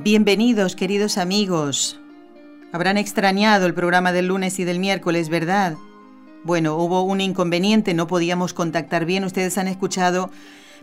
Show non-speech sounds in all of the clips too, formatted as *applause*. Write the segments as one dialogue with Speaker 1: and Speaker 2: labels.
Speaker 1: Bienvenidos, queridos amigos. Habrán extrañado el programa del lunes y del miércoles, ¿verdad? Bueno, hubo un inconveniente, no podíamos contactar bien. Ustedes han escuchado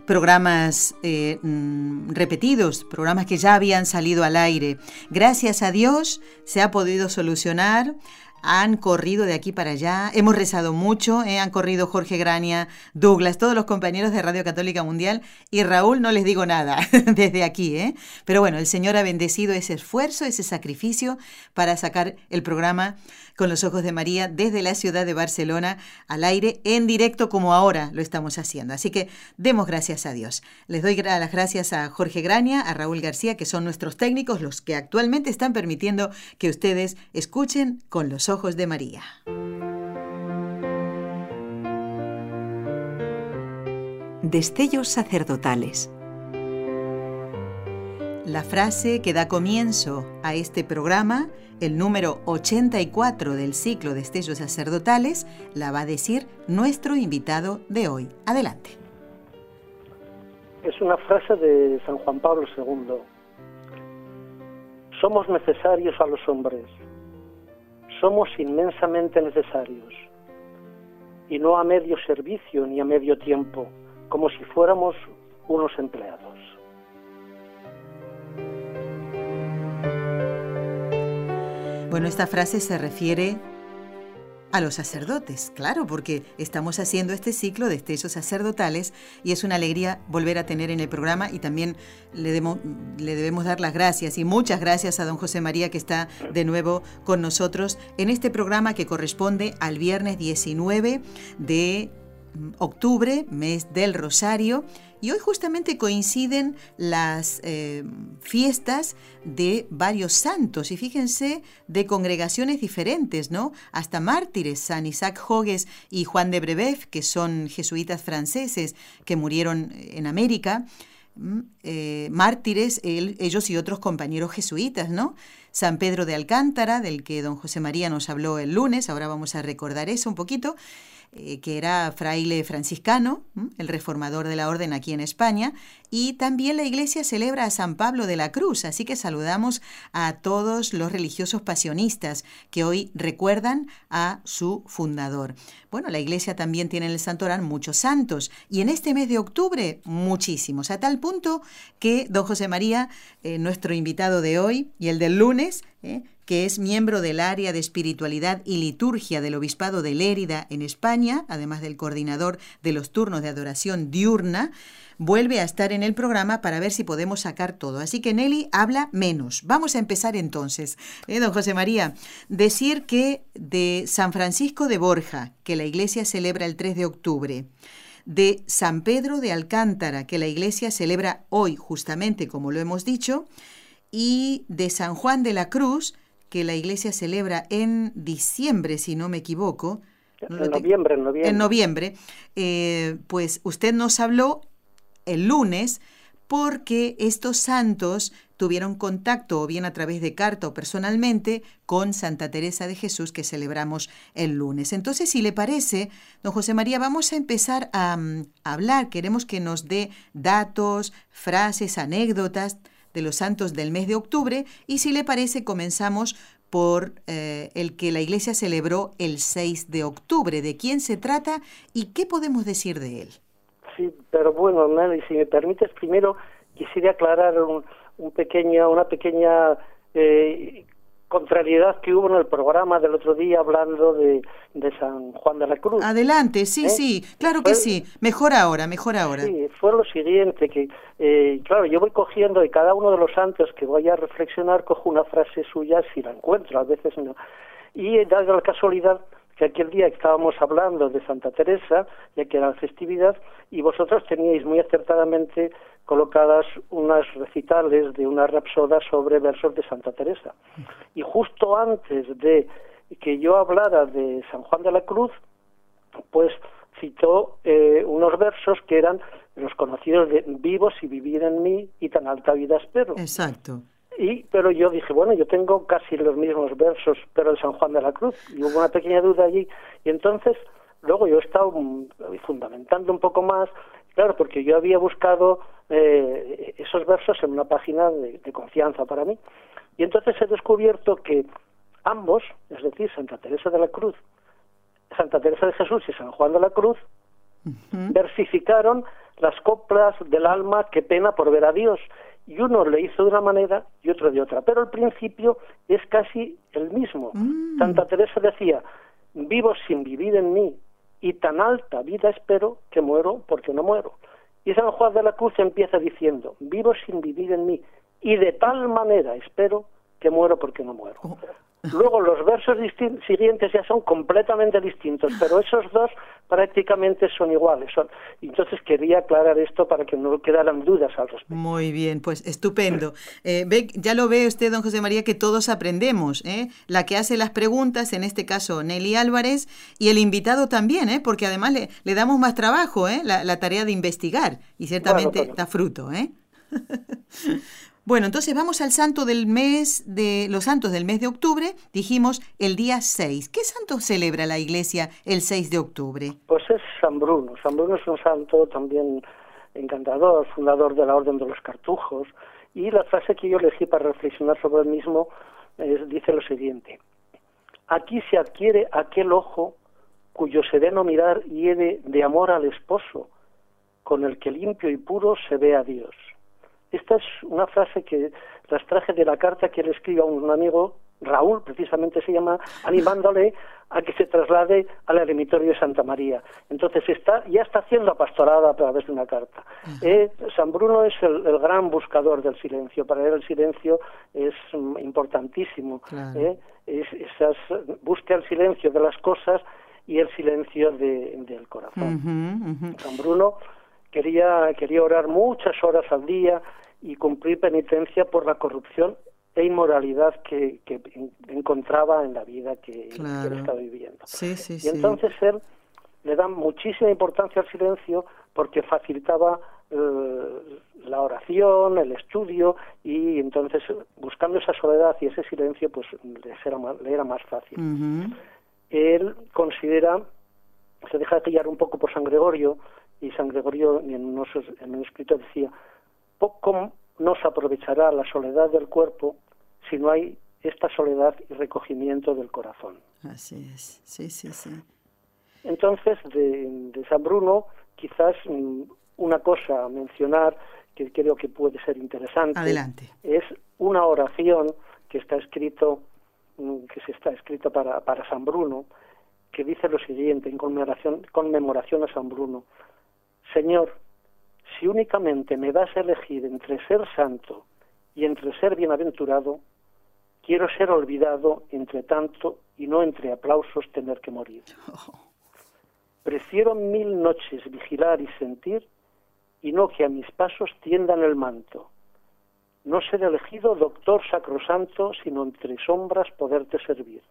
Speaker 1: programas eh, mm, repetidos, programas que ya habían salido al aire. Gracias a Dios se ha podido solucionar han corrido de aquí para allá, hemos rezado mucho, eh, han corrido Jorge Grania, Douglas, todos los compañeros de Radio Católica Mundial y Raúl no les digo nada *laughs* desde aquí, ¿eh? pero bueno, el Señor ha bendecido ese esfuerzo, ese sacrificio para sacar el programa con los ojos de María desde la ciudad de Barcelona al aire en directo como ahora lo estamos haciendo. Así que demos gracias a Dios. Les doy las gracias a Jorge Graña, a Raúl García, que son nuestros técnicos, los que actualmente están permitiendo que ustedes escuchen con los ojos de María. Destellos sacerdotales. La frase que da comienzo a este programa el número 84 del ciclo de Estellos Sacerdotales la va a decir nuestro invitado de hoy. Adelante.
Speaker 2: Es una frase de San Juan Pablo II. Somos necesarios a los hombres. Somos inmensamente necesarios. Y no a medio servicio ni a medio tiempo, como si fuéramos unos empleados.
Speaker 1: Bueno, esta frase se refiere a los sacerdotes, claro, porque estamos haciendo este ciclo de estellos sacerdotales y es una alegría volver a tener en el programa y también le, le, debemos dar las gracias y muchas gracias a don José María que está de nuevo con nosotros en este programa que corresponde al viernes 19 de octubre, mes del Rosario y hoy justamente coinciden las eh, fiestas de varios santos, y fíjense, de congregaciones diferentes, ¿no? Hasta mártires, San Isaac Jogues y Juan de Brebeuf, que son jesuitas franceses que murieron en América. Eh, mártires, ellos y otros compañeros jesuitas, ¿no? San Pedro de Alcántara, del que don José María nos habló el lunes, ahora vamos a recordar eso un poquito, eh, que era fraile franciscano, el reformador de la orden aquí en España, y también la iglesia celebra a San Pablo de la Cruz, así que saludamos a todos los religiosos pasionistas que hoy recuerdan a su fundador. Bueno, la iglesia también tiene en el Santorán muchos santos, y en este mes de octubre muchísimos, a tal punto que don José María, eh, nuestro invitado de hoy y el del lunes, que es miembro del área de espiritualidad y liturgia del Obispado de Lérida en España, además del coordinador de los turnos de adoración diurna, vuelve a estar en el programa para ver si podemos sacar todo. Así que Nelly habla menos. Vamos a empezar entonces. ¿Eh, don José María, decir que de San Francisco de Borja, que la iglesia celebra el 3 de octubre, de San Pedro de Alcántara, que la iglesia celebra hoy, justamente como lo hemos dicho, y de San Juan de la Cruz, que la iglesia celebra en diciembre, si no me equivoco.
Speaker 2: en, noviembre, en noviembre,
Speaker 1: en noviembre. Eh, pues usted nos habló el lunes porque estos santos tuvieron contacto o bien a través de carta o personalmente con Santa Teresa de Jesús que celebramos el lunes. Entonces, si le parece, don José María, vamos a empezar a, mm, a hablar. Queremos que nos dé datos, frases, anécdotas de los santos del mes de octubre y si le parece comenzamos por eh, el que la iglesia celebró el 6 de octubre. ¿De quién se trata y qué podemos decir de él?
Speaker 2: Sí, pero bueno, Nelly, si me permites, primero quisiera aclarar un, un una pequeña eh, contrariedad que hubo en el programa del otro día hablando de, de San Juan de la Cruz.
Speaker 1: Adelante, sí, ¿Eh? sí, claro que sí. Mejor ahora, mejor ahora.
Speaker 2: Sí, fue lo siguiente, que eh, claro, yo voy cogiendo de cada uno de los santos que voy a reflexionar, cojo una frase suya si la encuentro, a veces no. Y dado la casualidad que aquel día estábamos hablando de Santa Teresa, ya que era la festividad, y vosotros teníais muy acertadamente colocadas unas recitales de una rapsoda sobre versos de Santa Teresa. Y justo antes de que yo hablara de San Juan de la Cruz, pues citó eh, unos versos que eran los conocidos de vivos y vivir en mí y tan alta vida espero.
Speaker 1: Exacto.
Speaker 2: Y, pero yo dije, bueno, yo tengo casi los mismos versos, pero de San Juan de la Cruz. Y hubo una pequeña duda allí. Y entonces, luego yo he estado mm, fundamentando un poco más, claro, porque yo había buscado eh, esos versos en una página de, de confianza para mí. Y entonces he descubierto que ambos, es decir, Santa Teresa de la Cruz, Santa Teresa de Jesús y San Juan de la Cruz, versificaron las coplas del alma que pena por ver a Dios. Y uno le hizo de una manera y otro de otra. Pero el principio es casi el mismo.
Speaker 1: Mm.
Speaker 2: Santa Teresa decía, vivo sin vivir en mí y tan alta vida espero que muero porque no muero. Y San Juan de la Cruz empieza diciendo, vivo sin vivir en mí y de tal manera espero que muero porque no muero. Luego los versos siguientes ya son completamente distintos, pero esos dos prácticamente son iguales. Son... Entonces quería aclarar esto para que no quedaran dudas al respecto.
Speaker 1: Muy bien, pues estupendo. Eh, ve, ya lo ve usted, don José María, que todos aprendemos. ¿eh? La que hace las preguntas, en este caso Nelly Álvarez, y el invitado también, ¿eh? porque además le, le damos más trabajo, ¿eh? la, la tarea de investigar, y ciertamente
Speaker 2: Bueno, bueno.
Speaker 1: da fruto. ¿eh? *laughs* Bueno, entonces vamos al santo del mes de los santos del mes de octubre, dijimos el día 6. ¿Qué santo celebra la iglesia el 6 de octubre?
Speaker 2: Pues es San Bruno. San Bruno es un santo también encantador, fundador de la Orden de los Cartujos. Y la frase que yo elegí para reflexionar sobre el mismo es- dice lo siguiente. Aquí se adquiere aquel ojo cuyo sereno mirar hiere de amor al esposo, con el que limpio y puro se ve a Dios. Esta es una frase que las traje de la carta que le escribe a un amigo, Raúl, precisamente se llama, animándole a que se traslade al eremitorio de Santa María. Entonces está, ya está haciendo apastorada a través de una carta. Eh, San Bruno es el, el gran buscador del silencio. Para él el silencio es mm, importantísimo.
Speaker 1: Claro.
Speaker 2: eh. Es- esas, busca el silencio de las cosas y el silencio de- del corazón. San Bruno quería, quería orar muchas horas al día y cumplir penitencia por la corrupción e inmoralidad que, que en- encontraba en la vida que, él estaba viviendo.
Speaker 1: Sí, sí,
Speaker 2: Y
Speaker 1: sí.
Speaker 2: entonces él le da muchísima importancia al silencio porque facilitaba eh, la oración, el estudio y entonces buscando esa soledad y ese silencio pues le era más, le era más fácil él considera, se deja guiar un poco por San Gregorio, y San Gregorio en, un escrito decía, poco nos aprovechará la soledad del cuerpo si no hay esta soledad y recogimiento del corazón.
Speaker 1: Así es. Sí, sí, sí.
Speaker 2: Entonces, de, de San Bruno, quizás mm, una cosa a mencionar que creo que puede ser interesante
Speaker 1: Adelante.
Speaker 2: es una oración que está escrito mm, que se está escrita para, para San Bruno que dice lo siguiente en conmemoración, conmemoración a San Bruno Señor si únicamente me das a elegir entre ser santo y entre ser bienaventurado quiero ser olvidado entre tanto y no entre aplausos tener que morir *laughs* Prefiero mil noches vigilar y sentir y no que a mis pasos tiendan el manto. No ser elegido doctor sacrosanto, sino entre sombras poderte servir.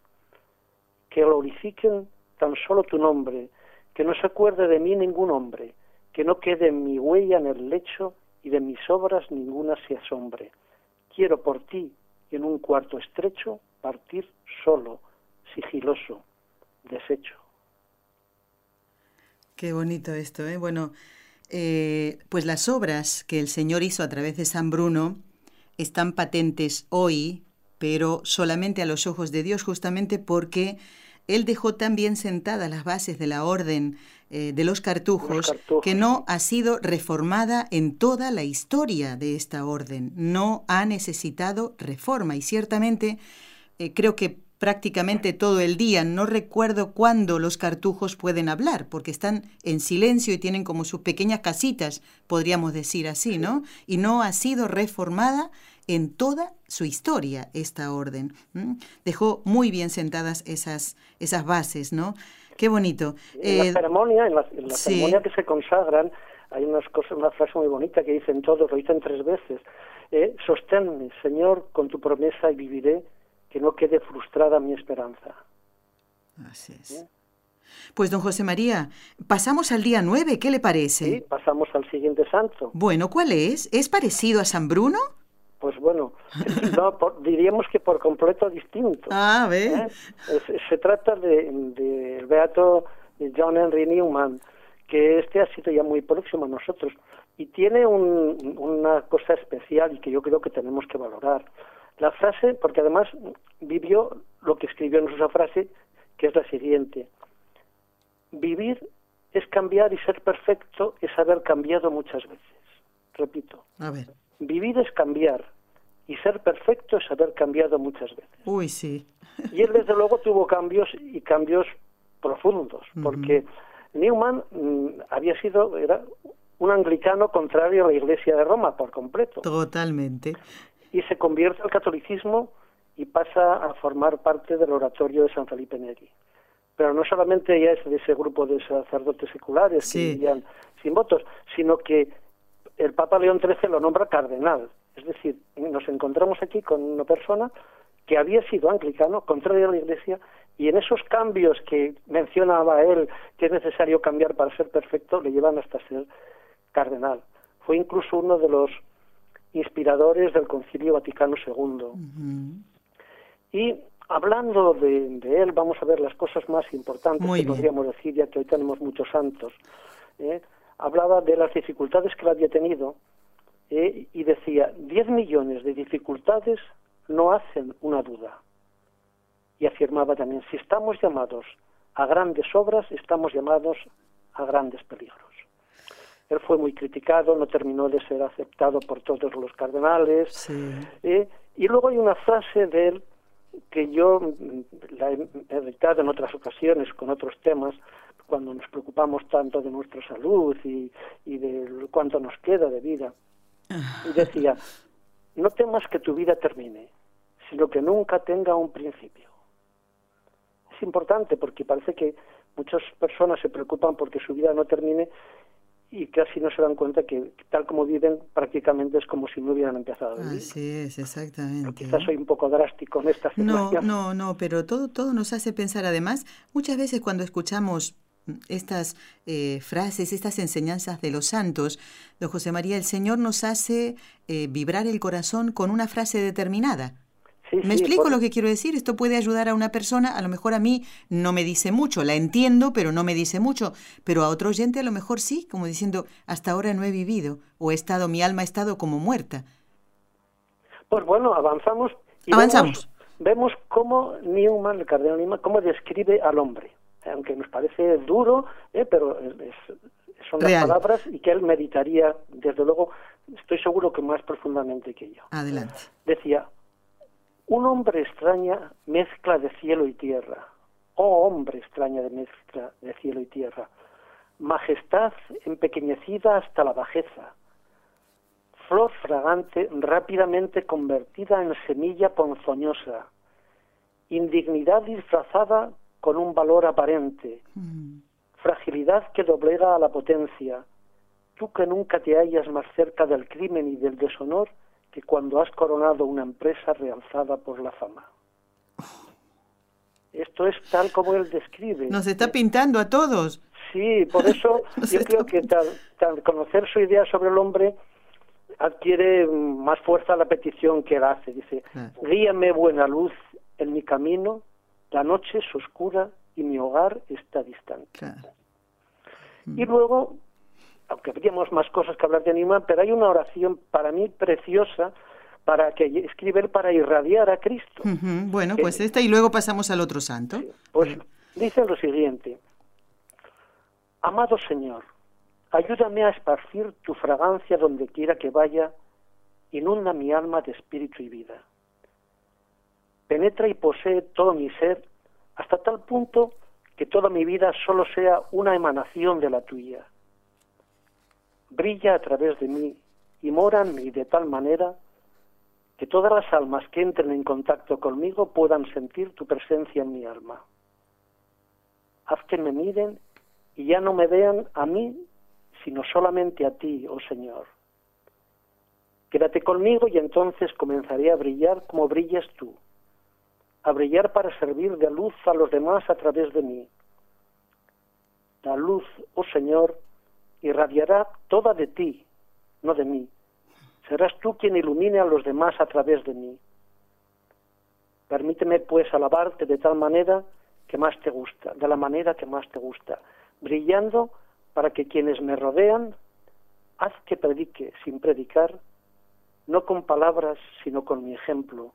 Speaker 2: Que glorifiquen tan solo tu nombre, que no se acuerde de mí ningún hombre, que no quede mi huella en el lecho y de mis obras ninguna se asombre. Quiero por ti en un cuarto estrecho partir solo, sigiloso, deshecho.
Speaker 1: Qué bonito esto, ¿eh? Bueno, eh, pues las obras que el Señor hizo a través de San Bruno están patentes hoy, pero solamente a los ojos de Dios, justamente porque Él dejó tan bien sentadas las bases de la orden eh, de los cartujos,
Speaker 2: Los cartujos,
Speaker 1: que no ha sido reformada en toda la historia de esta orden. No ha necesitado reforma y ciertamente eh, creo que prácticamente todo el día. No recuerdo cuándo los cartujos pueden hablar, porque están en silencio y tienen como sus pequeñas casitas, podríamos decir así, ¿no? Y no ha sido reformada en toda su historia esta orden. Dejó muy bien sentadas esas, esas bases, ¿no? Qué bonito.
Speaker 2: En
Speaker 1: Eh,
Speaker 2: la ceremonia, en la, en la
Speaker 1: sí.
Speaker 2: ceremonia que se consagran, hay unas cosas, una frase muy bonita que dicen todos, lo dicen tres veces. Eh, sosténme, Señor, con tu promesa y viviré, que no quede frustrada mi esperanza.
Speaker 1: Así es. ¿Eh? Pues don José María, pasamos al día nueve, ¿qué le parece?
Speaker 2: Sí, pasamos al siguiente santo.
Speaker 1: Bueno, ¿cuál es? ¿Es parecido a San Bruno?
Speaker 2: Pues bueno, *laughs* *laughs* no, diríamos que por completo distinto.
Speaker 1: Ah, ve.
Speaker 2: ¿Eh? Se, trata del de, beato John Henry Newman, que este ha sido ya muy próximo a nosotros y tiene una cosa especial y que yo creo que tenemos que valorar. La frase, porque además vivió lo que escribió en esa frase, que es la siguiente. Vivir es cambiar y ser perfecto es haber cambiado muchas veces. Repito.
Speaker 1: A ver.
Speaker 2: Vivir es cambiar y ser perfecto es haber cambiado muchas veces.
Speaker 1: Uy, sí.
Speaker 2: Y él desde luego tuvo cambios y cambios profundos, porque Newman mm, había sido era un anglicano contrario a la Iglesia de Roma por completo.
Speaker 1: Totalmente.
Speaker 2: Y se convierte al catolicismo y pasa a formar parte del oratorio de San Felipe Neri. Pero no solamente ya es de ese grupo de sacerdotes seculares que vivían sin votos, sino que el Papa León XIII lo nombra cardenal. Es decir, nos encontramos aquí con una persona que había sido anglicano, contrario a la Iglesia, y en esos cambios que mencionaba él, que es necesario cambiar para ser perfecto, le llevan hasta ser cardenal. Fue incluso uno de los inspiradores del Concilio Vaticano II. Y hablando de, él, vamos a ver las cosas más importantes que podríamos decir, ya que hoy tenemos muchos santos. ¿eh? Hablaba de las dificultades que él había tenido ¿eh? y decía, 10 millones de dificultades no hacen una duda. Y afirmaba también, si estamos llamados a grandes obras, estamos llamados a grandes peligros. Él fue muy criticado, no terminó de ser aceptado por todos los cardenales. ¿eh? y luego hay una frase de él que yo mm, la he editado en otras ocasiones con otros temas, cuando nos preocupamos tanto de nuestra salud y, y de cuánto nos queda de vida. Y decía, no temas que tu vida termine, sino que nunca tenga un principio. Es importante porque parece que muchas personas se preocupan porque su vida no termine y casi no se dan cuenta que tal como viven prácticamente es como si no hubieran empezado a vivir.
Speaker 1: Así es, exactamente.
Speaker 2: quizás soy un poco drástico en esta
Speaker 1: situación. No, no, no, pero todo, todo nos hace pensar además, muchas veces cuando escuchamos estas eh, frases, estas enseñanzas de los santos, don José María, el Señor nos hace eh, vibrar el corazón con una frase determinada. ¿Me explico lo que quiero decir? Esto puede ayudar a una persona, a lo mejor a mí no me dice mucho, la entiendo, pero no me dice mucho, pero a otro oyente a lo mejor sí, como diciendo, hasta ahora no he vivido, o he estado, mi alma ha estado como muerta.
Speaker 2: Pues bueno, avanzamos.
Speaker 1: Y Avanzamos.
Speaker 2: Vemos, cómo Newman, el cardenal Newman, cómo describe al hombre aunque nos parece duro, ¿eh? pero son las palabras y que él meditaría, desde luego, estoy seguro que más profundamente que yo.
Speaker 1: Adelante.
Speaker 2: Decía, un hombre extraña mezcla de cielo y tierra. Oh hombre extraña de mezcla de cielo y tierra. Majestad empequeñecida hasta la bajeza. Flor fragante rápidamente convertida en semilla ponzoñosa. Indignidad disfrazada con un valor aparente, mm. fragilidad que doblega a la potencia, tú que nunca te hallas más cerca del crimen y del deshonor que cuando has coronado una empresa realzada por la fama. Esto es tal como él describe.
Speaker 1: Nos está pintando a todos.
Speaker 2: Sí, por eso *laughs* yo creo que tal, conocer su idea sobre el hombre adquiere más fuerza la petición que él hace. Dice, guíame buena luz en mi camino la noche es oscura y mi hogar está distante. Y luego, aunque habríamos más cosas que hablar de Newman, pero hay una oración para mí preciosa para que escribe para irradiar a Cristo.
Speaker 1: Bueno, pues esta y luego pasamos al otro santo.
Speaker 2: pues dice lo siguiente, Amado Señor, ayúdame a esparcir tu fragancia donde quiera que vaya, inunda mi alma de espíritu y vida penetra y posee todo mi ser hasta tal punto que toda mi vida solo sea una emanación de la tuya. Brilla a través de mí y mora en mí de tal manera que todas las almas que entren en contacto conmigo puedan sentir tu presencia en mi alma. Haz que me miren y ya no me vean a mí, sino solamente a ti, oh Señor. Quédate conmigo y entonces comenzaré a brillar como brillas tú, a brillar para servir de luz a los demás a través de mí. La luz, oh Señor, irradiará toda de ti, no de mí. Serás tú quien ilumine a los demás a través de mí. Permíteme pues alabarte de tal manera que más te gusta, de la manera que más te gusta, brillando para que quienes me rodean, haz que predique sin predicar, no con palabras, sino con mi ejemplo,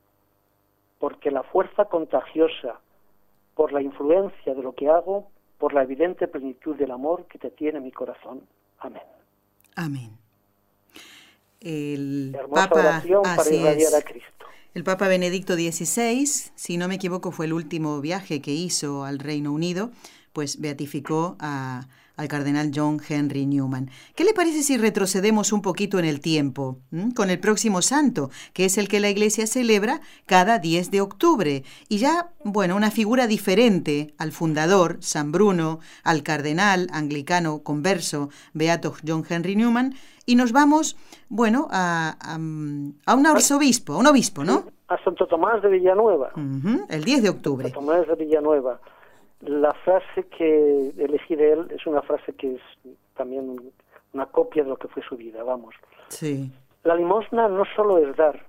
Speaker 2: porque la fuerza contagiosa, por la influencia de lo que hago, por la evidente plenitud del amor que te tiene mi corazón. Amén.
Speaker 1: Amén. El Papa, para Cristo. El Papa Benedicto XVI, si no me equivoco, fue el último viaje que hizo al Reino Unido, pues beatificó a, al cardenal John Henry Newman. ¿Qué le parece si retrocedemos un poquito en el tiempo con el próximo santo, que es el que la Iglesia celebra cada 10 de octubre? Y ya, bueno, una figura diferente al fundador, San Bruno, al cardenal anglicano converso, Beato John Henry Newman, y nos vamos, bueno, a, a, un arzobispo, un obispo, ¿no?
Speaker 2: A Santo Tomás de Villanueva.
Speaker 1: el 10 de octubre.
Speaker 2: Santo Tomás de Villanueva la frase que elegí de él es una frase que es también una copia de lo que fue su vida, vamos.
Speaker 1: Sí.
Speaker 2: La limosna no solo es dar,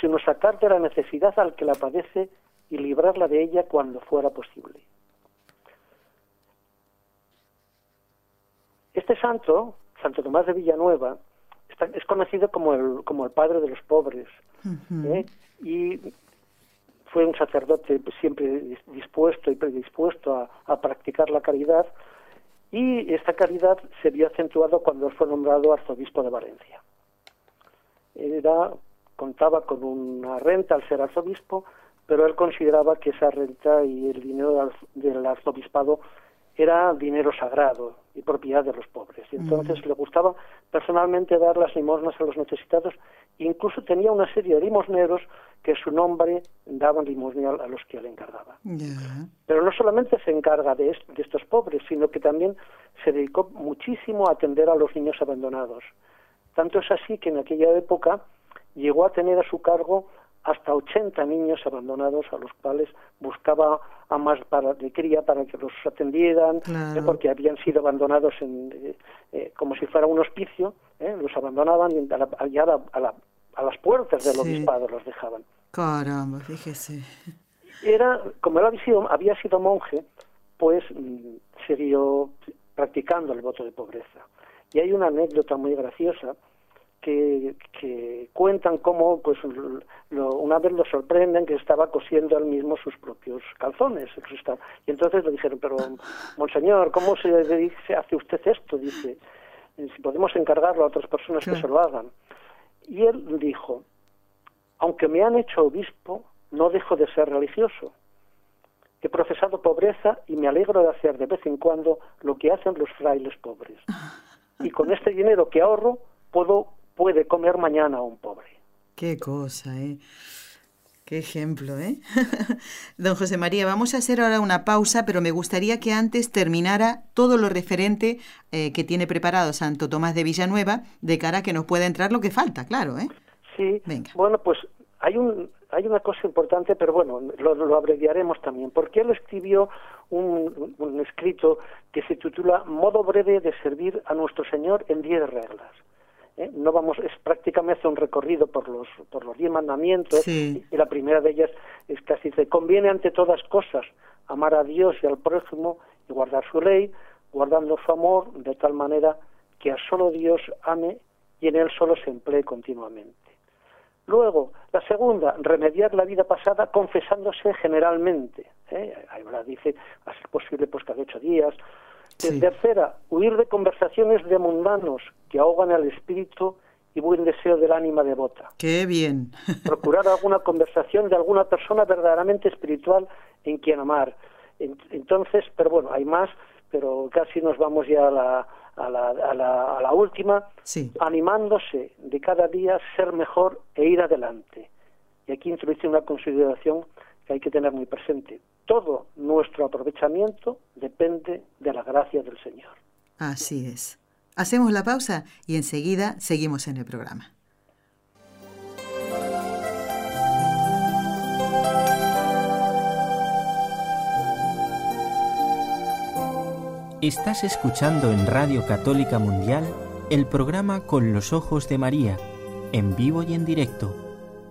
Speaker 2: sino sacar de la necesidad al que la padece y librarla de ella cuando fuera posible. Este santo, Santo Tomás de Villanueva, es conocido como el, como el padre de los pobres. ¿eh? Y fue un sacerdote siempre dispuesto y predispuesto a, practicar la caridad y esta caridad se vio acentuado cuando fue nombrado arzobispo de Valencia. Era, contaba con una renta al ser arzobispo, pero él consideraba que esa renta y el dinero del arzobispado era dinero sagrado y propiedad de los pobres. Y entonces le gustaba personalmente dar las limosnas a los necesitados. Incluso tenía una serie de limosneros que su nombre daban limosna a los que él encargaba. Pero no solamente se encarga de, de estos pobres, sino que también se dedicó muchísimo a atender a los niños abandonados. Tanto es así que en aquella época llegó a tener a su cargo hasta 80 niños abandonados a los cuales buscaba a más para, de cría para que los atendieran, ¿eh? porque habían sido abandonados en, eh, eh, como si fuera un hospicio, los abandonaban y a, a, a, las puertas del obispado los dejaban.
Speaker 1: Caramba, fíjese.
Speaker 2: Era, como él había sido, había sido monje, pues mm, siguió practicando el voto de pobreza. Y hay una anécdota muy graciosa que, cuentan cómo pues una vez lo sorprenden que estaba cosiendo él mismo sus propios calzones. Y entonces le dijeron pero monseñor cómo se, hace usted esto dice si podemos encargarlo a otras personas que se lo hagan. Y él dijo aunque me han hecho obispo no dejo de ser religioso. He profesado pobreza y me alegro de hacer de vez en cuando lo que hacen los frailes pobres. Y con este dinero que ahorro puedo puede comer mañana un pobre.
Speaker 1: Qué cosa, ¿eh? Qué ejemplo, ¿eh? *laughs* Don José María, vamos a hacer ahora una pausa, pero me gustaría que antes terminara todo lo referente eh, que tiene preparado Santo Tomás de Villanueva, de cara a que nos pueda entrar lo que falta, claro, ¿eh?
Speaker 2: Sí, Venga. bueno, pues hay, un, hay una cosa importante, pero bueno, lo, abreviaremos también, porque él escribió un, un escrito que se titula Modo breve de servir a nuestro Señor en diez reglas. ¿Eh? no vamos es prácticamente un recorrido por los por los diez mandamientos y, la primera de ellas es casi se conviene ante todas cosas amar a Dios y al prójimo y guardar su ley guardando su amor de tal manera que a solo Dios ame y en él solo se emplee continuamente luego la segunda remediar la vida pasada confesándose generalmente ¿eh? ahí dice a ser posible pues cada ocho días Tercera, huir de conversaciones de mundanos que ahogan el espíritu y buen deseo del ánima devota.
Speaker 1: Qué bien. *laughs*
Speaker 2: Procurar alguna conversación de alguna persona verdaderamente espiritual en quien amar. Entonces, pero bueno, hay más, pero casi nos vamos ya a la, a la, a la, a la última,
Speaker 1: sí.
Speaker 2: animándose de cada día ser mejor e ir adelante. Y aquí introduce una consideración que hay que tener muy presente. Todo nuestro aprovechamiento depende de la gracia del Señor.
Speaker 1: Así es. Hacemos la pausa y enseguida seguimos en el programa.
Speaker 3: Estás escuchando en Radio Católica Mundial el programa Con los Ojos de María, en vivo y en directo,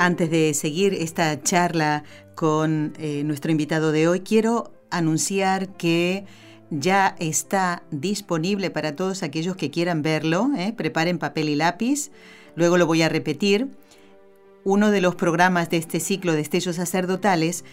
Speaker 1: Antes de seguir esta charla con eh, nuestro invitado de hoy, quiero anunciar que ya está disponible para todos aquellos que quieran verlo. ¿eh? Preparen papel y lápiz. Luego lo voy a repetir. Uno de los programas de este ciclo de estellos sacerdotales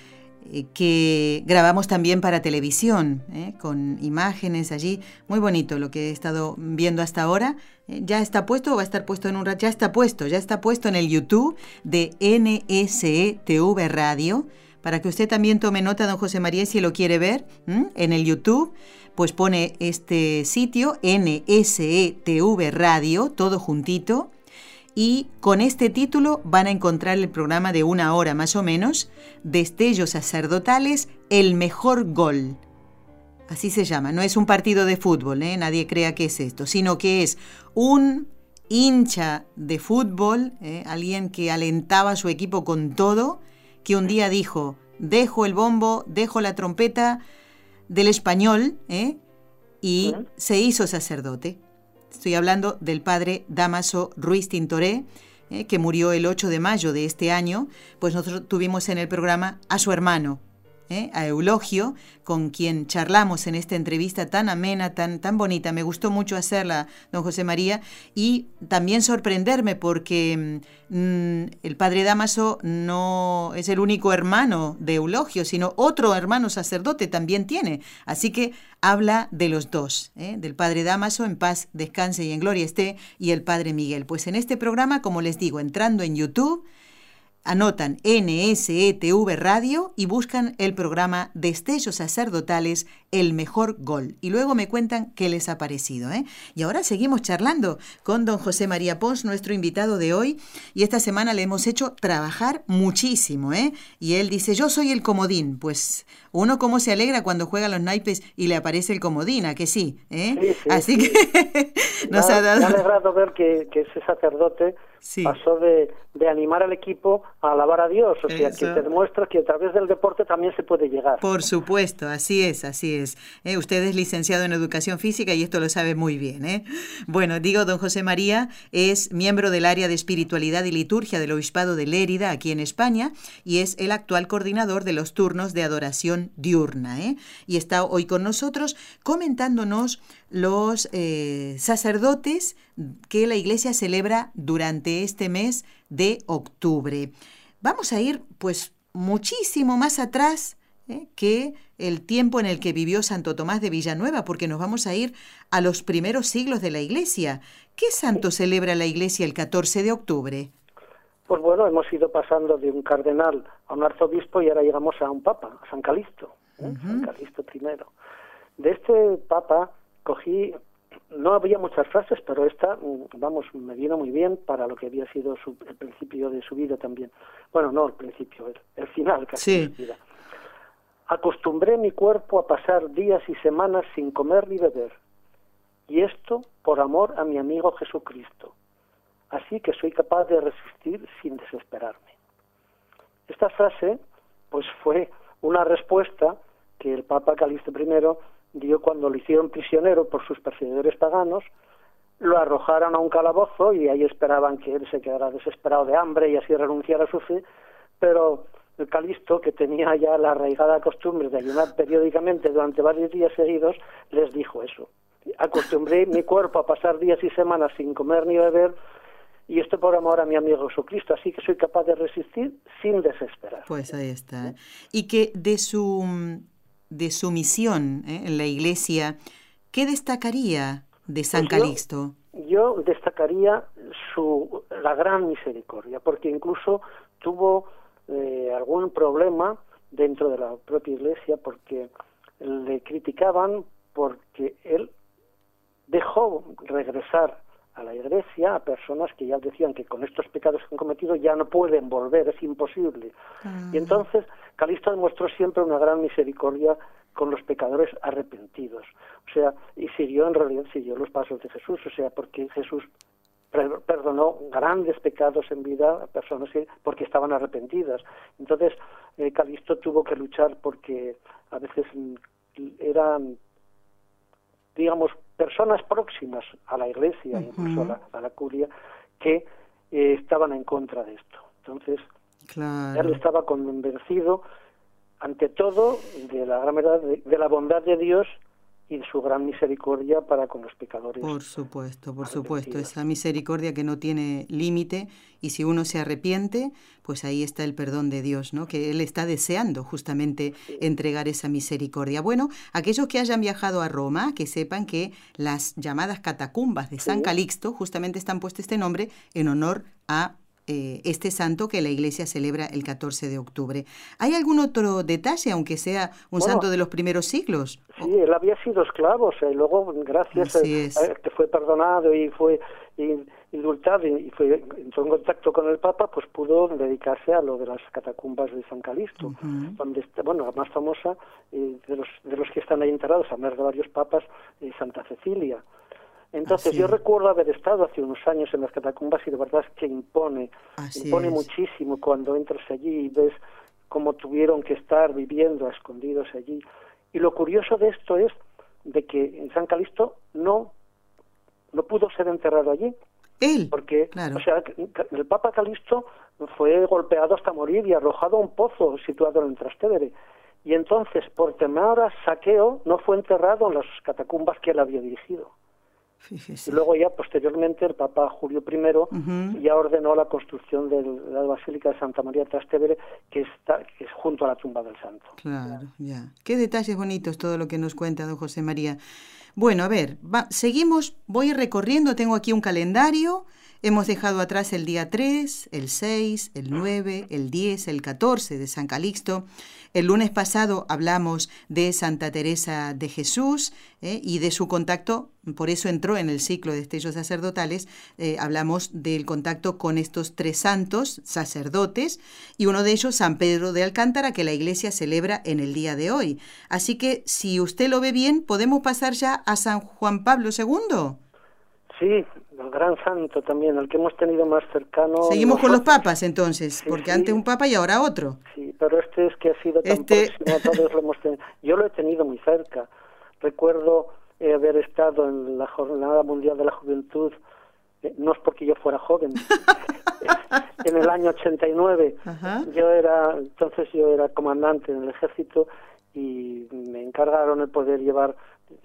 Speaker 1: que grabamos también para televisión, ¿eh? con imágenes allí. Muy bonito lo que he estado viendo hasta ahora. ya está puesto o va a estar puesto en un rato. Ya está puesto, ya está puesto en el YouTube de NSE TV Radio para que usted también tome nota, don José María, si lo quiere ver en el YouTube, pues pone este sitio NSETV Radio, todo juntito, y con este título van a encontrar el programa de una hora más o menos, Destellos Sacerdotales, el mejor gol. Así se llama, no es un partido de fútbol, ¿eh? nadie crea que es esto, sino que es un hincha de fútbol, ¿eh? alguien que alentaba a su equipo con todo, que un día dijo, dejo el bombo, dejo la trompeta del español, ¿eh? y se hizo sacerdote. Estoy hablando del padre Damaso Ruiz Tintoré, ¿eh? que murió el 8 de mayo de este año, pues nosotros tuvimos en el programa a su hermano, ¿eh? a Eulogio, con quien charlamos en esta entrevista tan amena, tan, tan bonita. Me gustó mucho hacerla, don José María, y también sorprenderme porque mm, el padre Damaso no es el único hermano de Eulogio, sino otro hermano sacerdote también tiene. Así que habla de los dos, ¿eh? del padre Damaso, en paz, descanse y en gloria esté, y el padre Miguel. Pues en este programa, como les digo, entrando en YouTube, Anotan NSETV Radio y buscan el programa Destellos Sacerdotales, el mejor gol. Y luego me cuentan qué les ha parecido. ¿eh? Y ahora seguimos charlando con don José María Pons, nuestro invitado de hoy. Y esta semana le hemos hecho trabajar muchísimo. ¿eh? Y él dice, yo soy el comodín. Pues uno cómo se alegra cuando juega los naipes y le aparece el comodín, ¿a que sí? ¿eh? Así que *laughs*
Speaker 2: nos ha dado... Me ha alegrado ver que, que ese sacerdote pasó de, de, animar al equipo a alabar a Dios, o sea, que te demuestra que a través del deporte también se puede llegar.
Speaker 1: Por supuesto, así es, así es. ¿eh? usted es licenciado en Educación Física y esto lo sabe muy bien. ¿eh? Bueno, digo, don José María es miembro del área de espiritualidad y liturgia del Obispado de Lérida, aquí en España, y es el actual coordinador de los turnos de adoración diurna. ¿eh? Y está hoy con nosotros comentándonos los eh, sacerdotes que la iglesia celebra durante este mes de octubre. Vamos a ir pues muchísimo más atrás ¿eh? que el tiempo en el que vivió Santo Tomás de Villanueva, porque nos vamos a ir a los primeros siglos de la iglesia. ¿Qué santo celebra la iglesia el 14 de octubre?
Speaker 2: Pues bueno, hemos ido pasando de un cardenal a un arzobispo y ahora llegamos a un papa, a San Calixto, ¿eh? San Calixto I. De este papa cogí, no había muchas frases, pero esta, mm, vamos, me vino muy bien para lo que había sido el principio de su vida también. Bueno, no el principio, el, final casi de su vida. Acostumbré mi cuerpo a pasar días y semanas sin comer ni beber, y esto por amor a mi amigo Jesucristo. Así que soy capaz de resistir sin desesperarme. Esta frase, pues fue una respuesta que el Papa Calixto I dio cuando lo hicieron prisionero por sus perseguidores paganos, lo arrojaron a un calabozo y ahí esperaban que él se quedara desesperado de hambre y así renunciara a su fe, pero el Calisto, que tenía ya la arraigada costumbre de ayunar periódicamente durante varios días seguidos, les dijo eso. Acostumbré mi cuerpo a pasar días y semanas sin comer ni beber y esto por amor a mi amigo Jesucristo, así que soy capaz de resistir sin desesperar.
Speaker 1: Pues ahí está. Y que de su, de su misión ¿eh? en la iglesia, ¿qué destacaría de San
Speaker 2: Pues yo-
Speaker 1: Calixto?
Speaker 2: Yo destacaría su, la gran misericordia, porque incluso tuvo eh, algún problema dentro de la propia iglesia, porque le criticaban porque él dejó regresar a la iglesia a personas que ya decían que con estos pecados que han cometido ya no pueden volver, es imposible. Y entonces Calixto demostró siempre una gran misericordia con los pecadores arrepentidos. O sea, y siguió en realidad, siguió los pasos de Jesús, o sea, porque Jesús per- perdonó grandes pecados en vida a personas que, porque estaban arrepentidas. Entonces, eh, Calixto tuvo que luchar porque a veces eran, digamos, personas próximas a la iglesia, incluso a la, a la curia, que eh, estaban en contra de esto. Entonces, él
Speaker 1: Claro.
Speaker 2: estaba convencido, ante todo, de la gran verdad, de, de la bondad de Dios y de su gran misericordia para con los pecadores.
Speaker 1: Por supuesto, por supuesto, esa misericordia que no tiene límite y si uno se arrepiente, pues ahí está el perdón de Dios, ¿no? Que Él está deseando justamente entregar esa misericordia. Bueno, aquellos que hayan viajado a Roma, que sepan que las llamadas catacumbas de San
Speaker 2: Sí.
Speaker 1: Calixto justamente están puesto este nombre en honor a eh, este santo que la iglesia celebra el 14 de octubre. ¿Hay algún otro detalle, aunque sea un
Speaker 2: Bueno.
Speaker 1: santo de los primeros siglos?
Speaker 2: Sí, él había sido esclavo, o sea, y luego, gracias a, que fue perdonado y fue in- indultado y, fue, entró en contacto con el Papa, pues pudo dedicarse a lo de las catacumbas de San Calixto,
Speaker 1: Ujú.
Speaker 2: donde está, bueno, la más famosa eh, de, los, de los que están ahí enterrados, a más de varios papas, eh, Santa Cecilia. Entonces, yo recuerdo haber estado hace unos años en las catacumbas y de verdad es que impone,
Speaker 1: Así
Speaker 2: impone
Speaker 1: es.
Speaker 2: muchísimo cuando entras allí y ves cómo tuvieron que estar viviendo escondidos allí. Y lo curioso de esto es de que en San Calixto no, no pudo ser enterrado allí,
Speaker 1: Él.
Speaker 2: porque
Speaker 1: Claro.
Speaker 2: o sea, el Papa Calixto fue golpeado hasta morir y arrojado a un pozo situado en el Trastevere. Y entonces, por temor a saqueo, no fue enterrado en las catacumbas que él había dirigido.
Speaker 1: Fíjese.
Speaker 2: Y luego ya posteriormente el Papa Julio I
Speaker 1: Ujú.
Speaker 2: ya ordenó la construcción de la Basílica de Santa María Trastevere, que está que es junto a la tumba del santo.
Speaker 1: Claro, ya. Qué detalles bonitos todo lo que nos cuenta don José María. Bueno, a ver, seguimos, voy recorriendo, tengo aquí un calendario. Hemos dejado atrás el día 3, el 6, el 9, el 10, el 14 de San Calixto. El lunes pasado hablamos de Santa Teresa de Jesús ¿eh? y de su contacto, por eso entró en el ciclo de estellos sacerdotales. eh, hablamos del contacto con estos tres santos sacerdotes y uno de ellos, San Pedro de Alcántara, que la iglesia celebra en el día de hoy. Así que, si usted lo ve bien, podemos pasar ya a San Juan Pablo II.
Speaker 2: Sí, el gran santo también, el que hemos tenido más cercano.
Speaker 1: Seguimos con los papas entonces,
Speaker 2: Sí,
Speaker 1: porque
Speaker 2: sí.
Speaker 1: antes un papa y ahora otro.
Speaker 2: Sí, pero este es que ha sido tan
Speaker 1: Este-
Speaker 2: próximo, todos lo hemos tenido. Yo lo he tenido muy cerca. Recuerdo eh, haber estado en la Jornada Mundial de la Juventud, eh, no es porque yo fuera joven, *laughs* en el año 89.
Speaker 1: Ajá.
Speaker 2: Yo era, entonces yo era comandante en el ejército y me encargaron el poder llevar,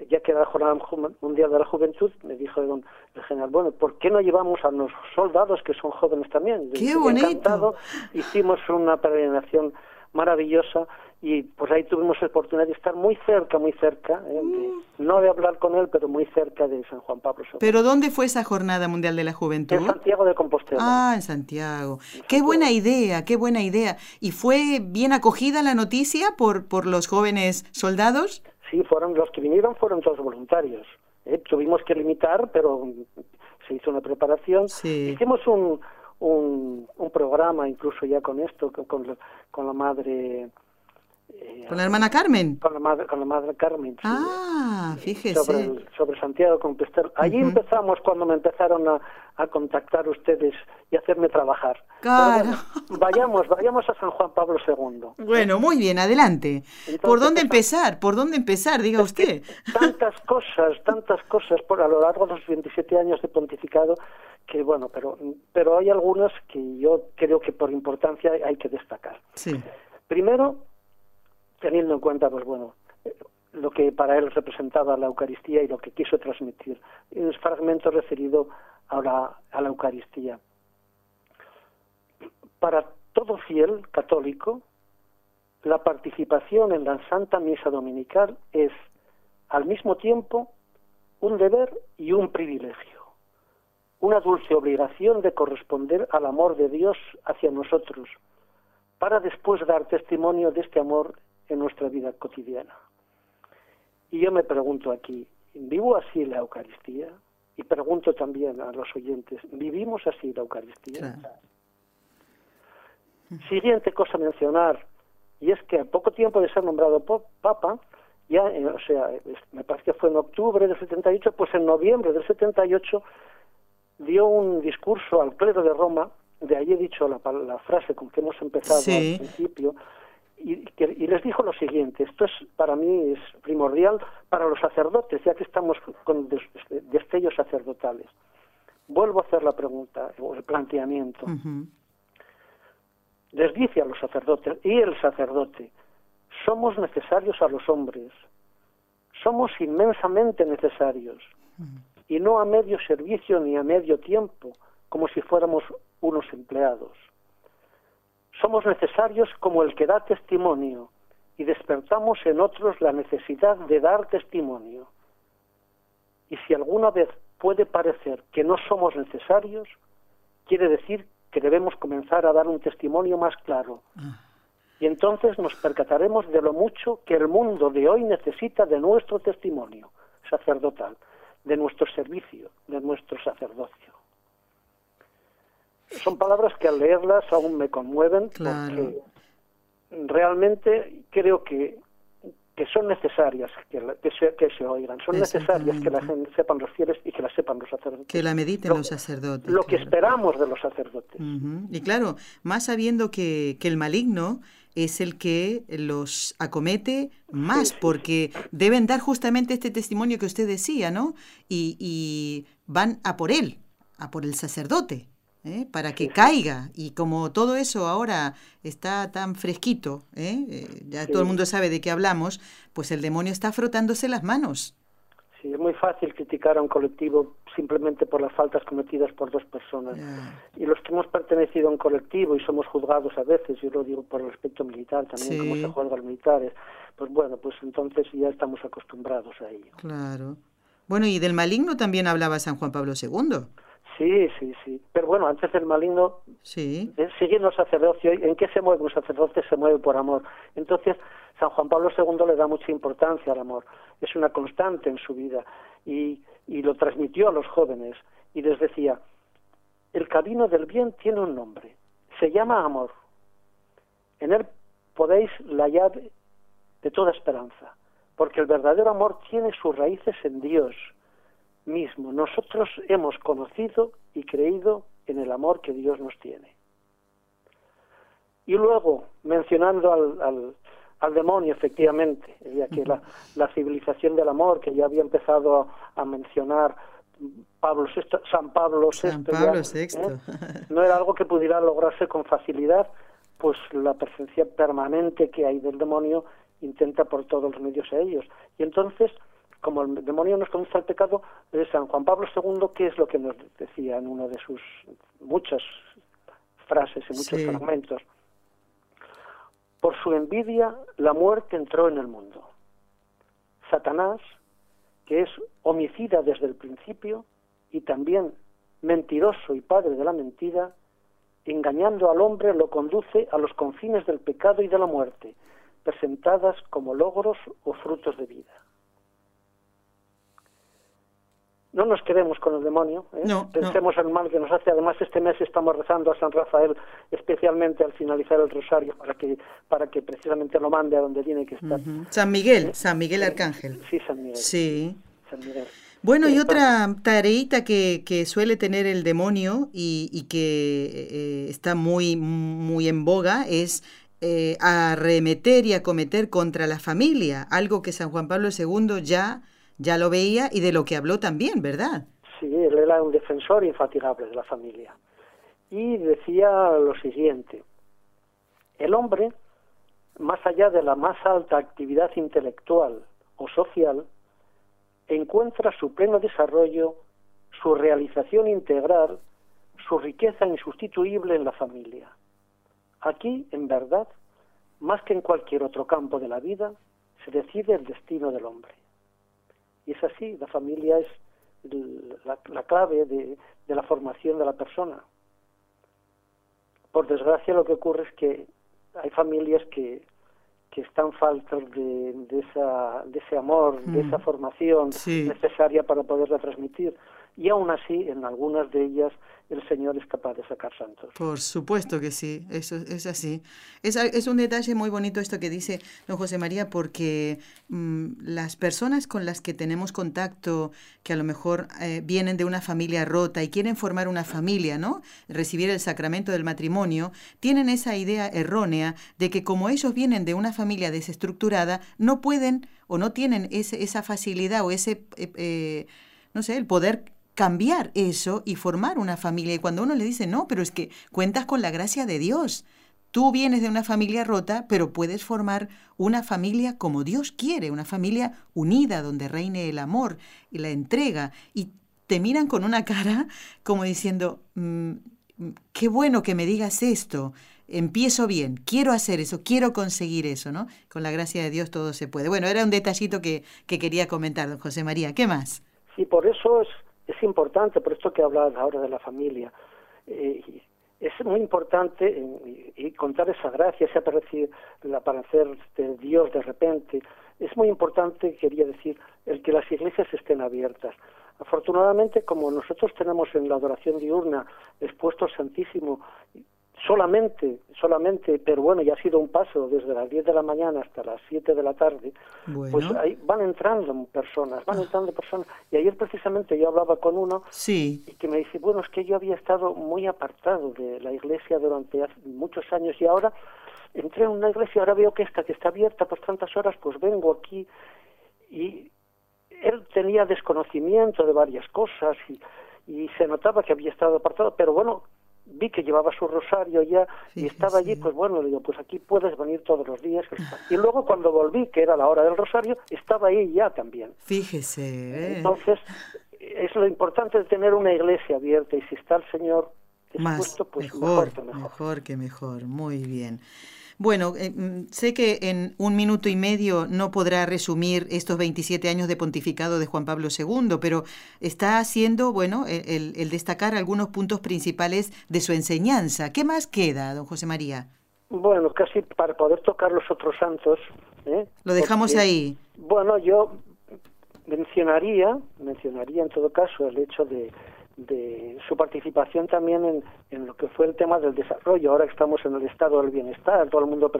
Speaker 2: ya que era la Jornada Mundial de la Juventud, me dijo el el general, bueno, ¿por qué no llevamos a los soldados que son jóvenes también?
Speaker 1: ¡Qué bonito!
Speaker 2: Encantado. Hicimos una peregrinación maravillosa y pues ahí tuvimos la oportunidad de estar muy cerca, muy cerca, eh, de- no de hablar con él, pero muy cerca de San Juan Pablo II.
Speaker 1: Pero ¿dónde fue esa Jornada Mundial de la Juventud?
Speaker 2: en Santiago de Compostela.
Speaker 1: Ah, en Santiago. Qué buena idea, qué buena idea. ¿Y fue bien acogida la noticia por, por los jóvenes soldados?
Speaker 2: Sí, fueron los que vinieron fueron todos voluntarios. ¿eh? Tuvimos que limitar, pero se hizo una preparación.
Speaker 1: Sí.
Speaker 2: Hicimos un, un, un programa incluso ya con esto, con, con la madre... eh,
Speaker 1: ¿Con la hermana Carmen?
Speaker 2: con la madre, con la madre Carmen. sí,
Speaker 1: Ah,
Speaker 2: sobre,
Speaker 1: fíjese.
Speaker 2: el- sobre Santiago Compostela. Allí empezamos cuando me empezaron a, a contactar ustedes y hacerme trabajar.
Speaker 1: Claro.
Speaker 2: bueno, vayamos, vayamos a San Juan Pablo II.
Speaker 1: Bueno, muy bien, adelante. ¿Por dónde empezar? ¿Por dónde empezar? Diga usted.
Speaker 2: tantas cosas, tantas cosas por a lo largo de los 27 años de pontificado que bueno, pero pero hay algunas que yo creo que por importancia hay que destacar.
Speaker 1: Sí.
Speaker 2: Primero, teniendo en cuenta pues bueno, lo que para él representaba la Eucaristía y lo que quiso transmitir, es fragmento referido a la, a la Eucaristía. Para todo fiel católico, la participación en la Santa Misa Dominical es al mismo tiempo un deber y un privilegio, una dulce obligación de corresponder al amor de Dios hacia nosotros, para después dar testimonio de este amor en nuestra vida cotidiana. Y yo me pregunto aquí, ¿vivo así la Eucaristía? Y pregunto también a los oyentes, ¿vivimos así la Eucaristía? Siguiente cosa a mencionar, y es que a poco tiempo de ser nombrado Papa, ya, eh, o sea, me parece que fue en octubre del 78, pues en noviembre del 78 dio un discurso al clero de Roma, de ahí he dicho la, la frase con que hemos empezado al principio, y, y, les dijo lo siguiente, esto es para mí es primordial para los sacerdotes, ya que estamos con destellos sacerdotales. Vuelvo a hacer la pregunta o el planteamiento. Les dice a los sacerdotes, y el sacerdote, somos necesarios a los hombres, somos inmensamente necesarios, y no a medio servicio ni a medio tiempo, como si fuéramos unos empleados. Somos necesarios como el que da testimonio, y despertamos en otros la necesidad de dar testimonio. Y si alguna vez puede parecer que no somos necesarios, quiere decir que debemos comenzar a dar un testimonio más claro. Y entonces nos percataremos de lo mucho que el mundo de hoy necesita de nuestro testimonio sacerdotal, de nuestro servicio, de nuestro sacerdocio. Son palabras que al leerlas aún me conmueven porque realmente creo que que son necesarias que, se, que se, oigan, son necesarias que las sepan los fieles y que las sepan los sacerdotes.
Speaker 1: Que la mediten los sacerdotes.
Speaker 2: Lo que esperamos de los sacerdotes.
Speaker 1: Y claro, más sabiendo que, que, el maligno es el que los acomete más, porque deben dar justamente este testimonio que usted decía, ¿no? Y, y van a por él, a por el sacerdote. ¿Eh? para que caiga. Y como todo eso ahora está tan fresquito, ¿eh? Eh, ya todo el mundo sabe de qué hablamos, pues el demonio está frotándose las manos.
Speaker 2: Sí, es muy fácil criticar a un colectivo simplemente por las faltas cometidas por dos personas. Y los que hemos pertenecido a un colectivo y somos juzgados a veces, yo lo digo por el aspecto militar también, como se juzga a los militares, pues bueno, pues entonces ya estamos acostumbrados a ello.
Speaker 1: Claro. Bueno, y del maligno también hablaba San Juan Pablo II.
Speaker 2: Sí, sí, sí. Pero bueno, antes del maligno,
Speaker 1: sí.
Speaker 2: Eh, siguiendo el sacerdocio, ¿en qué se mueve un sacerdote? Se mueve por amor. Entonces, San Juan Pablo II le da mucha importancia al amor. Es una constante en su vida y, y lo transmitió a los jóvenes y les decía, el camino del bien tiene un nombre, se llama amor. En él podéis la llave de toda esperanza, porque el verdadero amor tiene sus raíces en Dios mismo. Nosotros hemos conocido y creído en el amor que Dios nos tiene. Y luego, mencionando al, al, demonio, efectivamente, ya que la, la, civilización del amor, que ya había empezado a, mencionar Pablo San Pablo
Speaker 1: VI,
Speaker 2: ¿eh? no era algo que pudiera lograrse con facilidad, pues la presencia permanente que hay del demonio intenta por todos los medios a ellos. Y entonces, como el demonio nos conduce al pecado, de San Juan Pablo II, ¿qué es lo que nos decía en una de sus muchas frases y muchos fragmentos? Por su envidia, la muerte entró en el mundo. Satanás, que es homicida desde el principio y también mentiroso y padre de la mentira, engañando al hombre lo conduce a los confines del pecado y de la muerte, presentadas como logros o frutos de vida. No nos quedemos con el demonio, ¿eh? pensemos en el mal que nos hace. Además, este mes estamos rezando a San Rafael, especialmente al finalizar el rosario, para que, para que precisamente lo mande a donde tiene que estar.
Speaker 1: San Miguel, ¿Eh? San Miguel Arcángel.
Speaker 2: Sí, San Miguel.
Speaker 1: Sí. Bueno, y otra tareita que, que, suele tener el demonio y, y que eh, está muy, muy en boga es arremeter y acometer contra la familia, algo que San Juan Pablo II ya ya lo veía y de lo que habló también, ¿verdad?
Speaker 2: Sí, él era un defensor infatigable de la familia. Y decía lo siguiente, el hombre, más allá de la más alta actividad intelectual o social, encuentra su pleno desarrollo, su realización integral, su riqueza insustituible en la familia. Aquí, en verdad, más que en cualquier otro campo de la vida, se decide el destino del hombre. Y es así, la familia es la, clave de, la formación de la persona. Por desgracia lo que ocurre es que hay familias que, que están faltas de, de, esa, de ese amor, de esa mm. formación necesaria para poderla transmitir. Y aún así, en algunas de ellas, el Señor es capaz de sacar santos.
Speaker 1: Por supuesto que sí, eso es así. Es, un detalle muy bonito esto que dice don José María, porque mm, las personas con las que tenemos contacto, que a lo mejor eh, vienen de una familia rota y quieren formar una familia, ¿no? Recibir el sacramento del matrimonio, tienen esa idea errónea de que como ellos vienen de una familia desestructurada, no pueden o no tienen esa facilidad o ese, eh, eh, no sé, el poder cambiar eso y formar una familia. Y cuando uno le dice, no, pero es que cuentas con la gracia de Dios. Tú vienes de una familia rota, pero puedes formar una familia como Dios quiere, una familia unida, donde reine el amor y la entrega. Y te miran con una *laughs* cara como diciendo, mm, qué bueno que me digas esto, empiezo bien, quiero hacer eso, quiero conseguir eso, ¿no? Con la gracia de Dios todo se puede. Bueno, era un detallito que, que quería comentar, don José María. ¿Qué más?
Speaker 2: Sí, por eso es es importante, por esto que hablabas ahora de la familia, eh, es muy importante y, contar esa gracia, ese aparecer, el aparecer de Dios de repente, es muy importante, quería decir, el que las iglesias estén abiertas. Afortunadamente, como nosotros tenemos en la adoración diurna expuesto Santísimo solamente, solamente, pero bueno, ya ha sido un paso desde las 10 de la mañana hasta las 7 de la tarde, pues ahí van entrando personas, van ah. entrando personas. Y ayer precisamente yo hablaba con uno
Speaker 1: sí.
Speaker 2: y que me dice, bueno, es que yo había estado muy apartado de la iglesia durante muchos años y ahora entré en una iglesia, ahora veo que esta que está abierta por tantas horas, pues vengo aquí y él tenía desconocimiento de varias cosas y, y se notaba que había estado apartado, pero bueno, vi que llevaba su rosario ya y estaba allí, pues bueno, le digo, pues aquí puedes venir todos los días. Y luego cuando volví, que era la hora del rosario, estaba ahí ya también.
Speaker 1: Fíjese. ¿eh?
Speaker 2: Entonces, es lo importante de tener una iglesia abierta y si está el Señor dispuesto, pues mejor, mejor que mejor.
Speaker 1: Mejor que mejor, muy bien. Bueno, eh, mm, sé que en un minuto y medio no podrá resumir estos 27 años de pontificado de Juan Pablo II, pero está haciendo, bueno, el, destacar algunos puntos principales de su enseñanza. ¿Qué más queda, don José María?
Speaker 2: Bueno, casi para poder tocar los otros santos. ¿eh?
Speaker 1: Lo dejamos ahí.
Speaker 2: Bueno, yo mencionaría, mencionaría en todo caso el hecho de de su participación también en, en, lo que fue el tema del desarrollo. Ahora estamos en el estado del bienestar, todo el mundo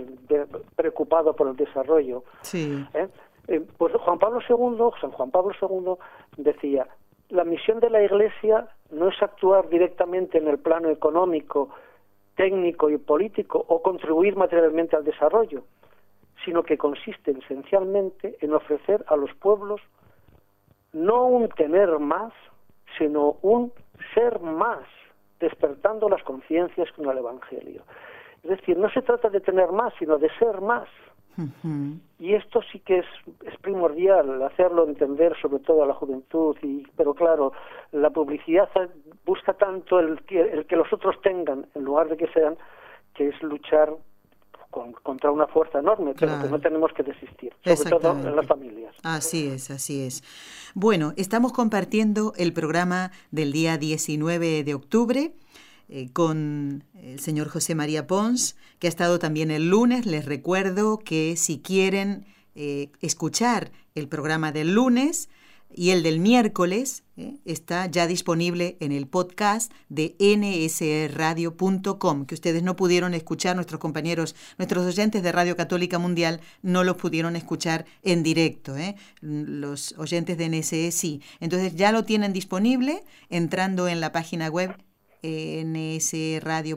Speaker 2: preocupado por el desarrollo.
Speaker 1: Sí.
Speaker 2: ¿Eh? Eh, pues Juan Pablo II, San Juan Pablo II decía, la misión de la Iglesia no es actuar directamente en el plano económico, técnico y político o contribuir materialmente al desarrollo, sino que consiste esencialmente en ofrecer a los pueblos no un tener más, sino un ser más, despertando las conciencias con el Evangelio. Es decir, no se trata de tener más, sino de ser más. Y esto sí que es, es, primordial hacerlo entender sobre todo a la juventud, y, pero claro, la publicidad busca tanto el el que los otros tengan en lugar de que sean, que es luchar contra una fuerza enorme, pero que no tenemos que desistir, sobre todo en las familias.
Speaker 1: Así es, así es. Bueno, estamos compartiendo el programa del día 19 de octubre eh, con el señor José María Pons, que ha estado también el lunes. Les recuerdo que si quieren eh, escuchar el programa del lunes, y el del miércoles ¿eh? está ya disponible en el podcast de nsradio.com, que ustedes no pudieron escuchar, nuestros compañeros, nuestros oyentes de Radio Católica Mundial no lo pudieron escuchar en directo, ¿eh? los oyentes de NSE sí. Entonces ya lo tienen disponible entrando en la página web nsradio.com,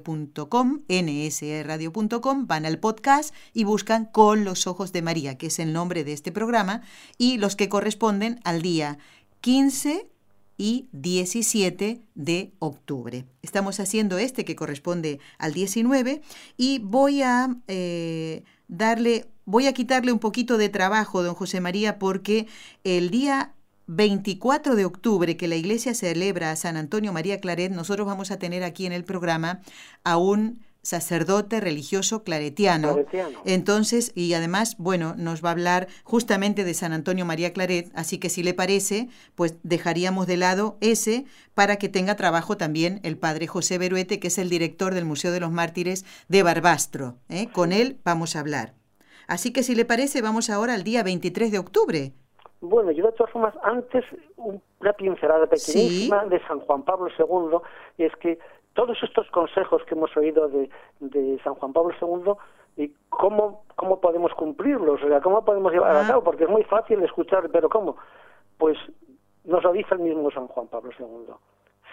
Speaker 1: nsradio.com, van al podcast y buscan Con los Ojos de María, que es el nombre de este programa, y los que corresponden al día 15 y 17 de octubre. Estamos haciendo este que corresponde al 19 y voy a eh, darle, voy a quitarle un poquito de trabajo, don José María, porque el día 24 de octubre que la iglesia celebra a San Antonio María Claret, nosotros vamos a tener aquí en el programa a un sacerdote religioso claretiano. Entonces, y además, bueno, nos va a hablar justamente de San Antonio María Claret, así que si le parece, pues dejaríamos de lado ese para que tenga trabajo también el padre José Beruete, que es el director del Museo de los Mártires de Barbastro. ¿eh? Con él vamos a hablar. Así que si le parece, vamos ahora al día 23 de octubre.
Speaker 2: Bueno, yo de todas formas, antes una pincelada pequeñísima de San Juan Pablo II, y es que todos estos consejos que hemos oído de, de San Juan Pablo II, y cómo, cómo podemos cumplirlos, o sea, cómo podemos llevar a cabo, porque es muy fácil escuchar, pero ¿cómo? Pues nos lo dice el mismo San Juan Pablo II.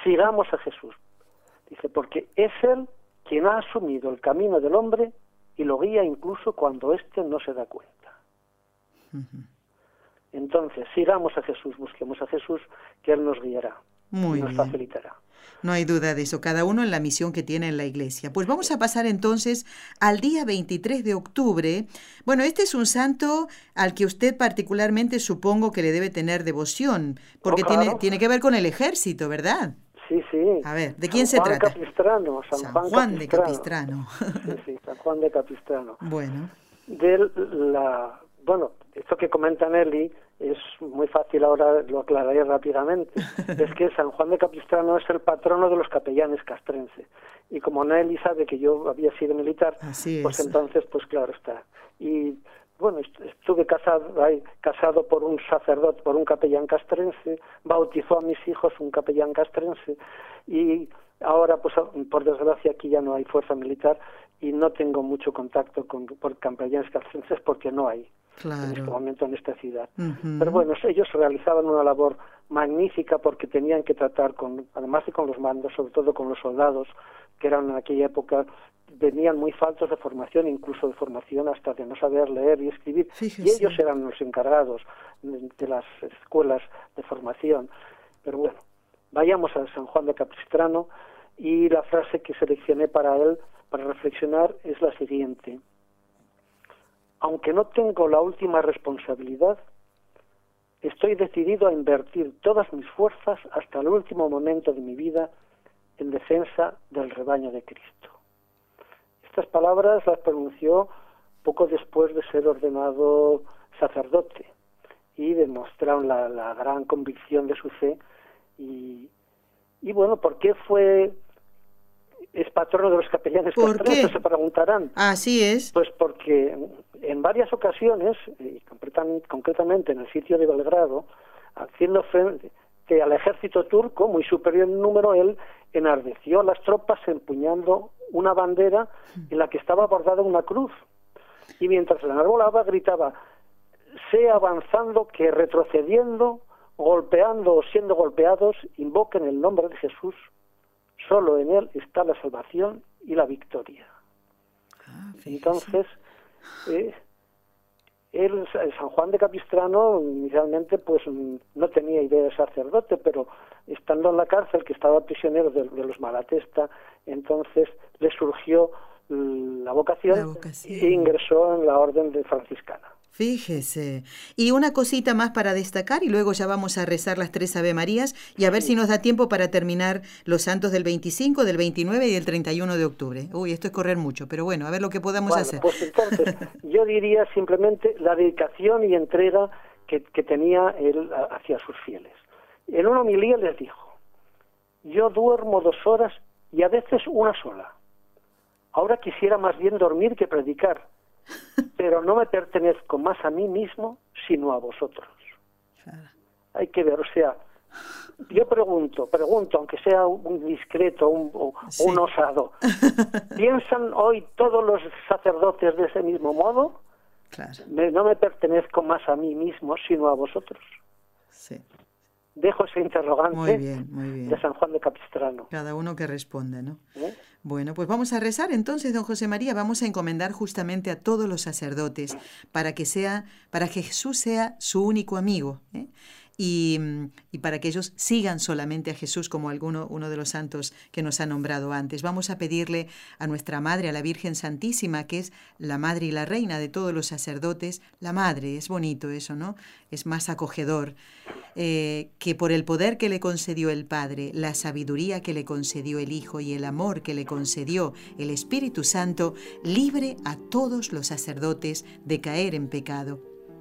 Speaker 2: Sigamos a Jesús. Dice, porque es Él quien ha asumido el camino del hombre y lo guía incluso cuando éste no se da cuenta. Entonces, sigamos a Jesús, busquemos a Jesús, que Él nos guiará y nos facilitará.
Speaker 1: No hay duda de eso, cada uno en la misión que tiene en la iglesia. Pues vamos a pasar entonces al día 23 de octubre. Bueno, este es un santo al que usted particularmente supongo que le debe tener devoción, porque oh, tiene, tiene que ver con el ejército, ¿verdad?
Speaker 2: Sí, sí.
Speaker 1: A ver, ¿de quién se trata?
Speaker 2: Capistrano,
Speaker 1: San, Juan, de Capistrano.
Speaker 2: sí, sí, San Juan de Capistrano. *laughs*
Speaker 1: Bueno.
Speaker 2: De la, bueno, esto que comenta Nelly es muy fácil ahora, lo aclararé rápidamente. *laughs* es que San Juan de Capistrano es el patrono de los capellanes castrenses. Y como Nelly sabe que yo había sido militar, pues entonces, pues claro está. Y bueno, estuve casado, casado por un sacerdote, por un capellán castrense, bautizó a mis hijos un capellán castrense y ahora, pues por desgracia, aquí ya no hay fuerza militar y no tengo mucho contacto con por capellanes castrenses porque no hay en este momento en esta ciudad. Pero bueno, ellos realizaban una labor magnífica porque tenían que tratar con, además de con los mandos, sobre todo con los soldados, que eran en aquella época venían muy faltos de formación, incluso de formación hasta de no saber leer y escribir. Y ellos eran los encargados de, las escuelas de formación. Pero bueno, vayamos a San Juan de Capistrano y la frase que seleccioné para él, para reflexionar, es la siguiente aunque no tengo la última responsabilidad, estoy decidido a invertir todas mis fuerzas hasta el último momento de mi vida en defensa del rebaño de Cristo. Estas palabras las pronunció poco después de ser ordenado sacerdote y demostraron la, gran convicción de su fe y, y bueno, ¿por qué fue es patrono de los capellanes
Speaker 1: ¿Por qué?
Speaker 2: se preguntarán.
Speaker 1: Así es.
Speaker 2: Pues porque en varias ocasiones, y concretamente en el sitio de Belgrado, haciendo frente al ejército turco, muy superior en número, él enardeció a las tropas empuñando una bandera en la que estaba bordada una cruz. Y mientras la enarbolaba, gritaba, sea avanzando que retrocediendo, golpeando o siendo golpeados, invoquen el nombre de Jesús. Solo en Él está la salvación y la victoria. Ah, Entonces, eh, él, San Juan de Capistrano, inicialmente pues no tenía idea de sacerdote, pero estando en la cárcel, que estaba prisionero de, los Malatesta, entonces le surgió la vocación, la vocación, e ingresó en la orden de franciscana.
Speaker 1: Fíjese. Y una cosita más para destacar y luego ya vamos a rezar las tres Ave Marías y a ver si nos da tiempo para terminar los santos del 25, del 29 y del 31 de octubre. Uy, esto es correr mucho, pero bueno, a ver lo que podamos hacer.
Speaker 2: Pues entonces, *laughs* yo diría simplemente la dedicación y entrega que, tenía él hacia sus fieles. En una homilía les dijo, yo duermo dos horas y a veces una sola. Ahora quisiera más bien dormir que predicar pero no me pertenezco más a mí mismo, sino a vosotros. Hay que ver, o sea, yo pregunto, pregunto, aunque sea un discreto un, o un osado, *laughs* ¿piensan hoy todos los sacerdotes de ese mismo modo? no me pertenezco más a mí mismo, sino a vosotros.
Speaker 1: Sí
Speaker 2: dejo ese interrogante de San Juan de Capistrano.
Speaker 1: Cada uno que responde, ¿no? ¿Eh? Bueno, pues vamos a rezar entonces, don José María, vamos a encomendar justamente a todos los sacerdotes para que sea, para que Jesús sea su único amigo. ¿eh? Y, y, para que ellos sigan solamente a Jesús como alguno, uno de los santos que nos ha nombrado antes. Vamos a pedirle a nuestra Madre, a la Virgen Santísima, que es la Madre y la Reina de todos los sacerdotes, la Madre, es bonito eso, ¿no? Es más acogedor eh, que por el poder que le concedió el Padre, la sabiduría que le concedió el Hijo y el amor que le concedió el Espíritu Santo, libre a todos los sacerdotes de caer en pecado.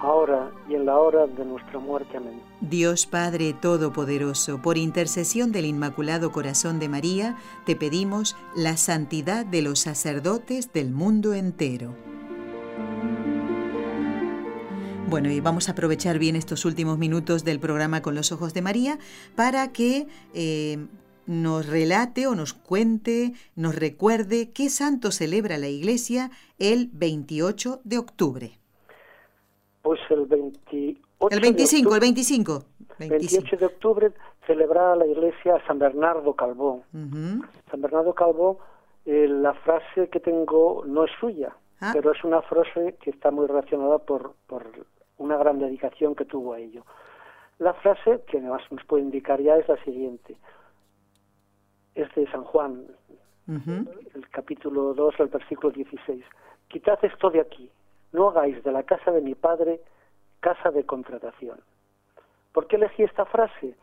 Speaker 2: ahora y en la hora de nuestra muerte. Amén.
Speaker 1: Dios Padre Todopoderoso, por intercesión del Inmaculado Corazón de María, te pedimos la santidad de los sacerdotes del mundo entero. Bueno, y vamos a aprovechar bien estos últimos minutos del programa Con los Ojos de María para que eh, nos relate o nos cuente, nos recuerde qué santo celebra la Iglesia el 28 de octubre.
Speaker 2: Pues el 28
Speaker 1: El 25, el 25.
Speaker 2: 28 de octubre celebra la Iglesia San Bernardo Calvó. San Bernardo Calvó, eh, la frase que tengo no es suya, ah. pero es una frase que está muy relacionada por, por una gran dedicación que tuvo a ello. La frase que además nos puede indicar ya es la siguiente. Es de San Juan, el capítulo 2, el versículo 16. Quitad esto de aquí, no hagáis de la casa de mi padre casa de contratación. ¿Por qué elegí esta frase?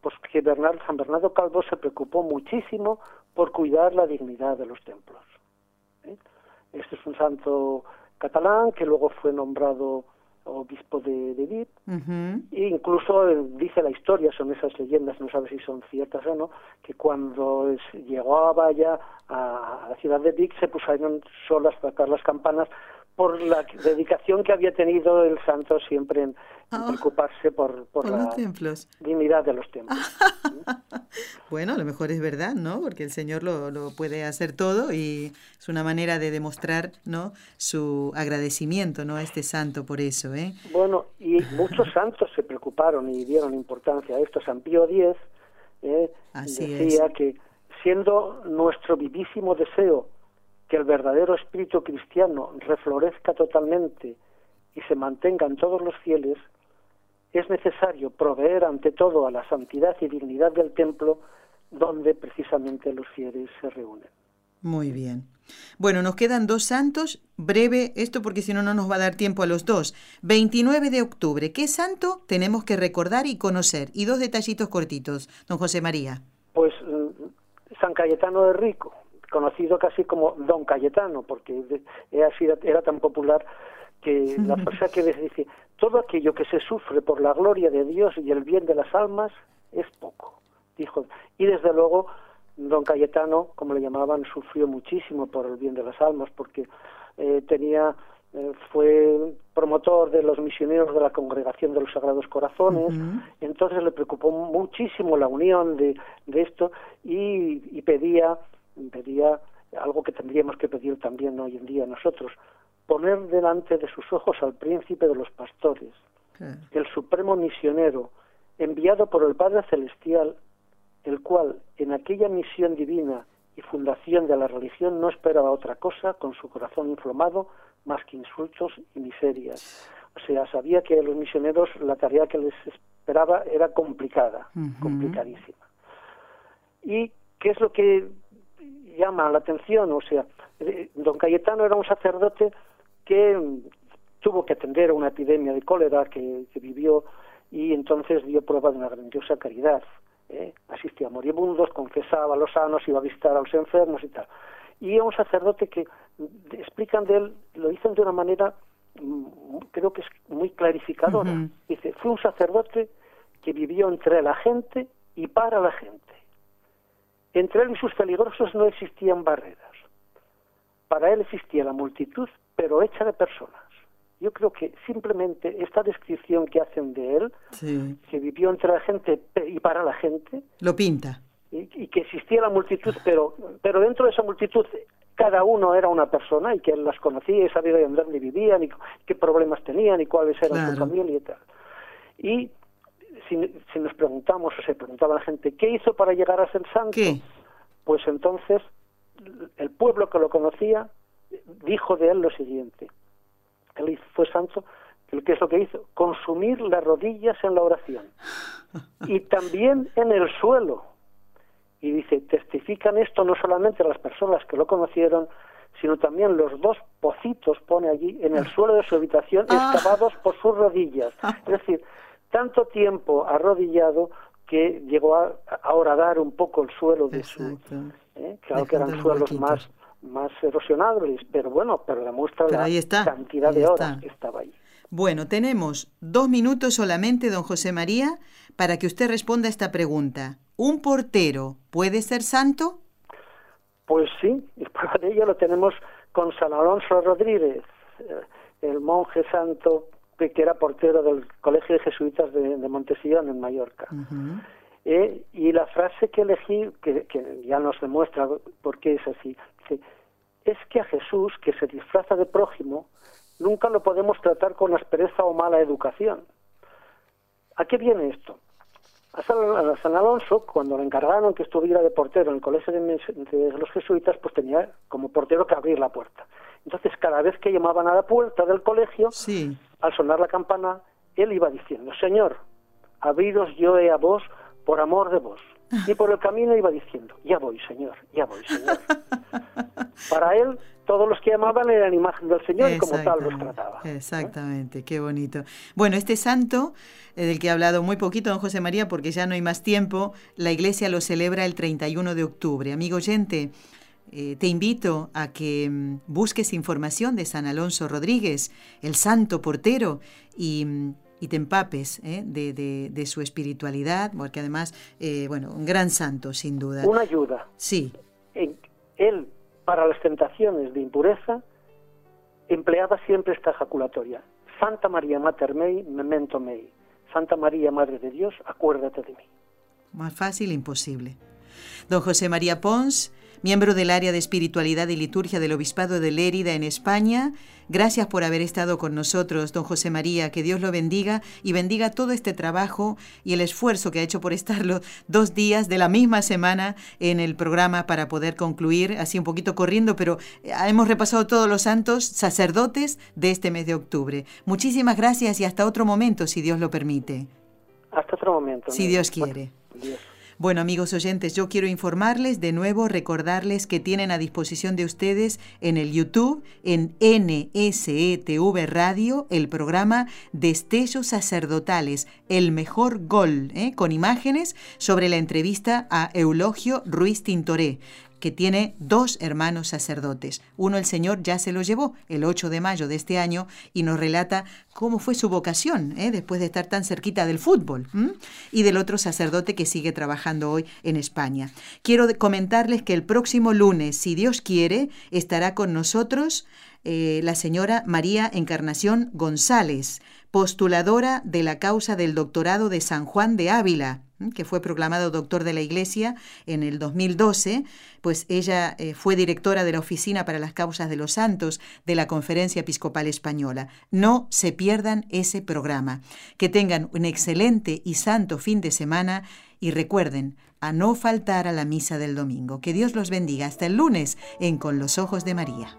Speaker 2: Pues que Bernardo, San Bernardo Calvo se preocupó muchísimo por cuidar la dignidad de los templos. ¿eh? Este es un santo catalán que luego fue nombrado obispo de, de e incluso eh, dice la historia, son esas leyendas, no sabe si son ciertas o no, que cuando llegó a Valla, a, la ciudad de Vic, se pusieron solas a tocar las campanas por la dedicación que había tenido el santo siempre en, ah. preocuparse por, por, la dignidad de los templos. *laughs*
Speaker 1: bueno, a lo mejor es verdad, ¿no? Porque el Señor lo, lo, puede hacer todo y es una manera de demostrar, ¿no? Su agradecimiento, ¿no? A este santo por eso, ¿eh?
Speaker 2: Bueno, y muchos santos se preocuparon y dieron importancia a esto. San Pío X ¿eh? decía que siendo nuestro vivísimo deseo que el verdadero espíritu cristiano reflorezca totalmente y se mantenga en todos los fieles, es necesario proveer ante todo a la santidad y dignidad del templo donde precisamente los fieles se reúnen.
Speaker 1: Muy bien. Bueno, nos quedan dos santos, breve esto porque si no, no nos va a dar tiempo a los dos. 29 de octubre, ¿qué santo tenemos que recordar y conocer? Y dos detallitos cortitos, don José María.
Speaker 2: Pues mm, San Cayetano de Rico, conocido casi como Don Cayetano, porque era tan popular que la frase que dice, todo aquello que se sufre por la gloria de Dios y el bien de las almas es poco, dijo. Y desde luego, don Cayetano, como le llamaban, sufrió muchísimo por el bien de las almas, porque eh, tenía eh, fue promotor de los misioneros de la Congregación de los Sagrados Corazones, entonces le preocupó muchísimo la unión de, de esto y, y pedía pedía algo que tendríamos que pedir también hoy en día nosotros, poner delante de sus ojos al príncipe de los pastores, el supremo misionero, enviado por el Padre Celestial, el cual en aquella misión divina y fundación de la religión no esperaba otra cosa con su corazón inflamado más que insultos y miserias. O sea, sabía que a los misioneros la tarea que les esperaba era complicada, complicadísima. ¿Y qué es lo que llama la atención, o sea, eh, don Cayetano era un sacerdote que mm, tuvo que atender a una epidemia de cólera que, vivió y entonces dio prueba de una grandiosa caridad. ¿eh? Asistía a moribundos, confesaba a los sanos, iba a visitar a los enfermos y tal. Y era un sacerdote que mm, explican de él, lo dicen de una manera, mm, creo que es muy clarificadora. Dice, fue un sacerdote que vivió entre la gente y para la gente. Entre él y sus peligrosos no existían barreras. para él existía la multitud, pero hecha de personas. Yo creo que simplemente esta descripción que hacen de él, que vivió entre la gente y para la gente,
Speaker 1: lo pinta.
Speaker 2: Y, que existía la multitud, pero, pero dentro de esa multitud cada uno era una persona y que él las conocía y sabía de dónde vivían y qué problemas tenían y cuáles eran su familia y tal. Y si, si, nos preguntamos o se preguntaba la gente, ¿qué hizo para llegar a ser santo? Pues entonces el pueblo que lo conocía dijo de él lo siguiente. Él fue santo, ¿qué es lo que hizo? Consumir las rodillas en la oración. Y también en el suelo. Y dice, testifican esto no solamente las personas que lo conocieron, sino también los dos pocitos, pone allí, en el suelo de su habitación, ah. excavados por sus rodillas. Es decir, tanto tiempo arrodillado que llegó a, a horadar un poco el suelo de su... ¿eh? Claro que eran suelos más, más erosionables, pero bueno, pero demuestra la cantidad de horas que estaba ahí.
Speaker 1: Bueno, tenemos dos minutos solamente, don José María, para que usted responda a esta pregunta. ¿Un portero puede ser santo?
Speaker 2: Pues sí, y *laughs* para ello lo tenemos con San Alonso Rodríguez, eh, el monje santo que era portero del Colegio de Jesuitas de, Montesillón, en Mallorca. Eh, y la frase que elegí, que, ya nos demuestra por qué es así, dice, es que a Jesús, que se disfraza de prójimo, nunca lo podemos tratar con aspereza o mala educación. ¿A qué viene esto? A San, Alonso, cuando le encargaron que estuviera de portero en el colegio de, los jesuitas, pues tenía como portero que abrir la puerta. Entonces, cada vez que llamaban a la puerta del colegio, al sonar la campana, él iba diciendo, Señor, abriros yo a vos por amor de vos. Y por el camino iba diciendo, ya voy, Señor, ya voy, Señor. *laughs* Para él, todos los que llamaban eran imagen del Señor y como tal los trataba.
Speaker 1: Exactamente, qué bonito. Bueno, este santo, eh, del que ha hablado muy poquito don José María, porque ya no hay más tiempo, la iglesia lo celebra el 31 de octubre. Amigo oyente, eh, te invito a que mm, busques información de San Alonso Rodríguez, el santo portero, y, mm, te empapes ¿eh? de, su espiritualidad, porque además, eh, bueno, un gran santo, sin duda.
Speaker 2: Una ayuda.
Speaker 1: Sí.
Speaker 2: él, para las tentaciones de impureza, empleaba siempre esta ejaculatoria. Santa María Mater Mei, memento mei. Santa María, Madre de Dios, acuérdate de mí.
Speaker 1: Más fácil, imposible. Don José María Pons, miembro del área de espiritualidad y liturgia del Obispado de Lérida en España. Gracias por haber estado con nosotros, don José María. Que Dios lo bendiga y bendiga todo este trabajo y el esfuerzo que ha hecho por estar los dos días de la misma semana en el programa para poder concluir, así un poquito corriendo, pero eh, hemos repasado todos los santos sacerdotes de este mes de octubre. Muchísimas gracias y hasta otro momento, si Dios lo permite.
Speaker 2: Hasta otro momento.
Speaker 1: Si Dios quiere. Bueno, amigos oyentes, yo quiero informarles de nuevo, recordarles que tienen a disposición de ustedes en el YouTube, en NSETV Radio, el programa Destellos Sacerdotales, el mejor gol, ¿eh? con imágenes sobre la entrevista a Eulogio Ruiz Tintoré que tiene dos hermanos sacerdotes. Uno el Señor ya se lo llevó el 8 de mayo de este año y nos relata cómo fue su vocación ¿eh? después de estar tan cerquita del fútbol. Y del otro sacerdote que sigue trabajando hoy en España. Quiero comentarles que el próximo lunes, si Dios quiere, estará con nosotros eh, la señora María Encarnación González, postuladora de la causa del doctorado de San Juan de Ávila que fue proclamado doctor de la Iglesia en el 2012, pues ella eh, fue directora de la Oficina para las Causas de los Santos de la Conferencia Episcopal Española. No se pierdan ese programa. Que tengan un excelente y santo fin de semana y recuerden a no faltar a la misa del domingo. Que Dios los bendiga. Hasta el lunes en Con los Ojos de María.